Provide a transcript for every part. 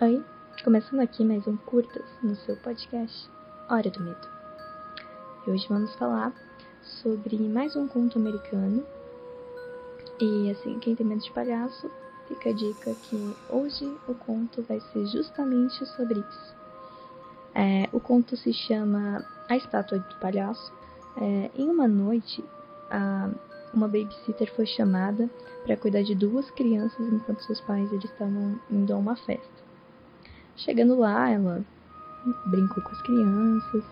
Oi, começando aqui mais um Curtas no seu podcast Hora do Medo. E hoje vamos falar sobre mais um conto americano. E assim, quem tem medo de palhaço, fica a dica que hoje o conto vai ser justamente sobre isso. É, o conto se chama A Estátua do Palhaço. É, em uma noite, a, uma babysitter foi chamada para cuidar de duas crianças enquanto seus pais eles estavam indo a uma festa. Chegando lá, ela brincou com as crianças,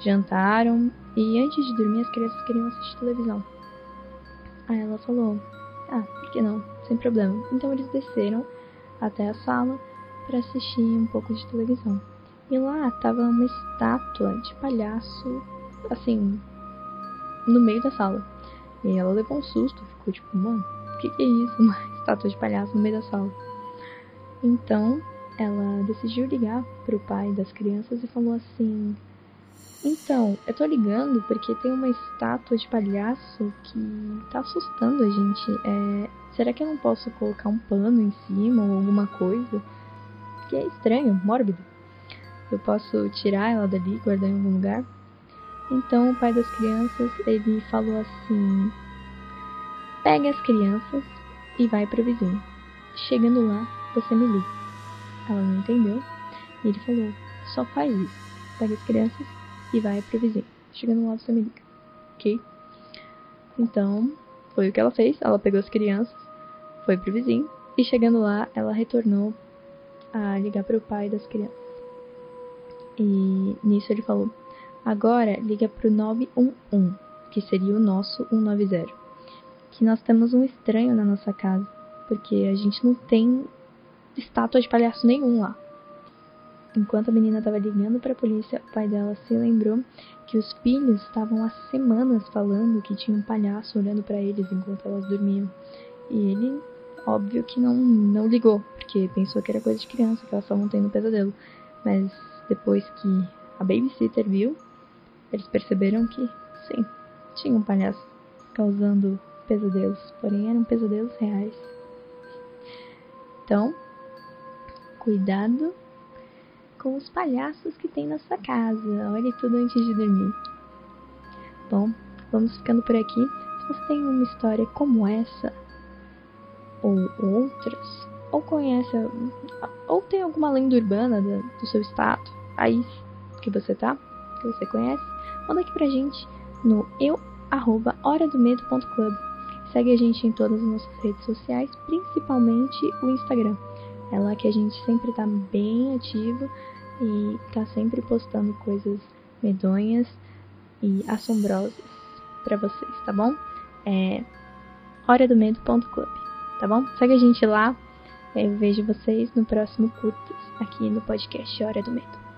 jantaram e antes de dormir as crianças queriam assistir televisão. Aí ela falou: Ah, por que não? Sem problema. Então eles desceram até a sala para assistir um pouco de televisão. E lá tava uma estátua de palhaço, assim, no meio da sala. E ela levou um susto, ficou tipo, mano, o que, que é isso? Uma estátua de palhaço no meio da sala. Então ela decidiu ligar pro pai das crianças e falou assim: Então, eu tô ligando porque tem uma estátua de palhaço que tá assustando a gente. É, será que eu não posso colocar um pano em cima ou alguma coisa? Que é estranho, mórbido. Eu posso tirar ela dali, guardar em algum lugar? Então o pai das crianças ele falou assim: Pegue as crianças e vai pro vizinho. Chegando lá, você me liga. Ela não entendeu. E ele falou: só faz isso. Pega as crianças e vai pro vizinho. Chegando lá, você me liga. Ok? Então, foi o que ela fez. Ela pegou as crianças, foi pro vizinho. E chegando lá, ela retornou a ligar pro pai das crianças. E nisso ele falou: agora liga pro 911, que seria o nosso 190. Que nós temos um estranho na nossa casa. Porque a gente não tem estátua de palhaço nenhum lá. Enquanto a menina estava ligando para a polícia, o pai dela se lembrou que os filhos estavam há semanas falando que tinha um palhaço olhando para eles enquanto elas dormiam. E ele, óbvio que não, não ligou, porque pensou que era coisa de criança, que elas estavam tendo um pesadelo. Mas depois que a babysitter viu, eles perceberam que, sim, tinha um palhaço causando pesadelos, porém eram pesadelos reais. Então, Cuidado com os palhaços que tem na sua casa. Olhe tudo antes de dormir. Bom, vamos ficando por aqui. Se você tem uma história como essa, ou outras, ou conhece, ou tem alguma lenda urbana do, seu estado, aí que você tá, que você conhece, manda aqui pra gente no eu horadomedo.club. Segue a gente em todas as nossas redes sociais, principalmente o Instagram. É lá que a gente sempre tá bem ativo e tá sempre postando coisas medonhas e assombrosas para vocês, tá bom? É horadomedo.club, tá bom? Segue a gente lá. Eu vejo vocês no próximo Curtas, aqui no podcast Hora do Medo.